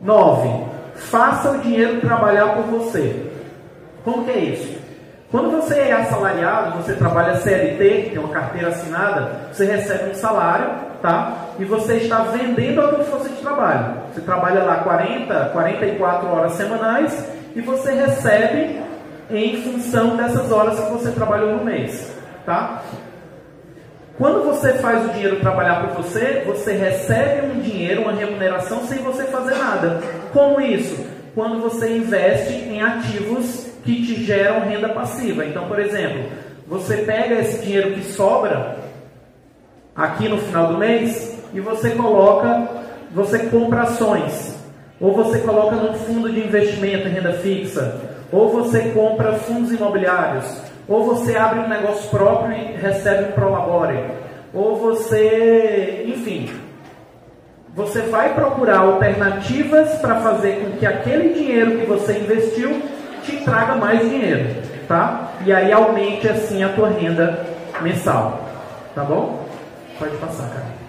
9. Faça o dinheiro trabalhar por você. Como que é isso? Quando você é assalariado, você trabalha CLT, tem uma carteira assinada, você recebe um salário, tá? E você está vendendo a sua força de trabalho. Você trabalha lá 40, 44 horas semanais e você recebe em função dessas horas que você trabalhou no mês, tá? Quando você faz o dinheiro trabalhar por você, você recebe um dinheiro, uma remuneração sem você fazer nada. Como isso? Quando você investe em ativos que te geram renda passiva. Então, por exemplo, você pega esse dinheiro que sobra aqui no final do mês e você coloca, você compra ações, ou você coloca num fundo de investimento em renda fixa, ou você compra fundos imobiliários, ou você abre um negócio próprio e recebe um prolabore, ou você, enfim, você vai procurar alternativas para fazer com que aquele dinheiro que você investiu te traga mais dinheiro, tá? E aí aumente assim a tua renda mensal, tá bom? Pode passar, cara.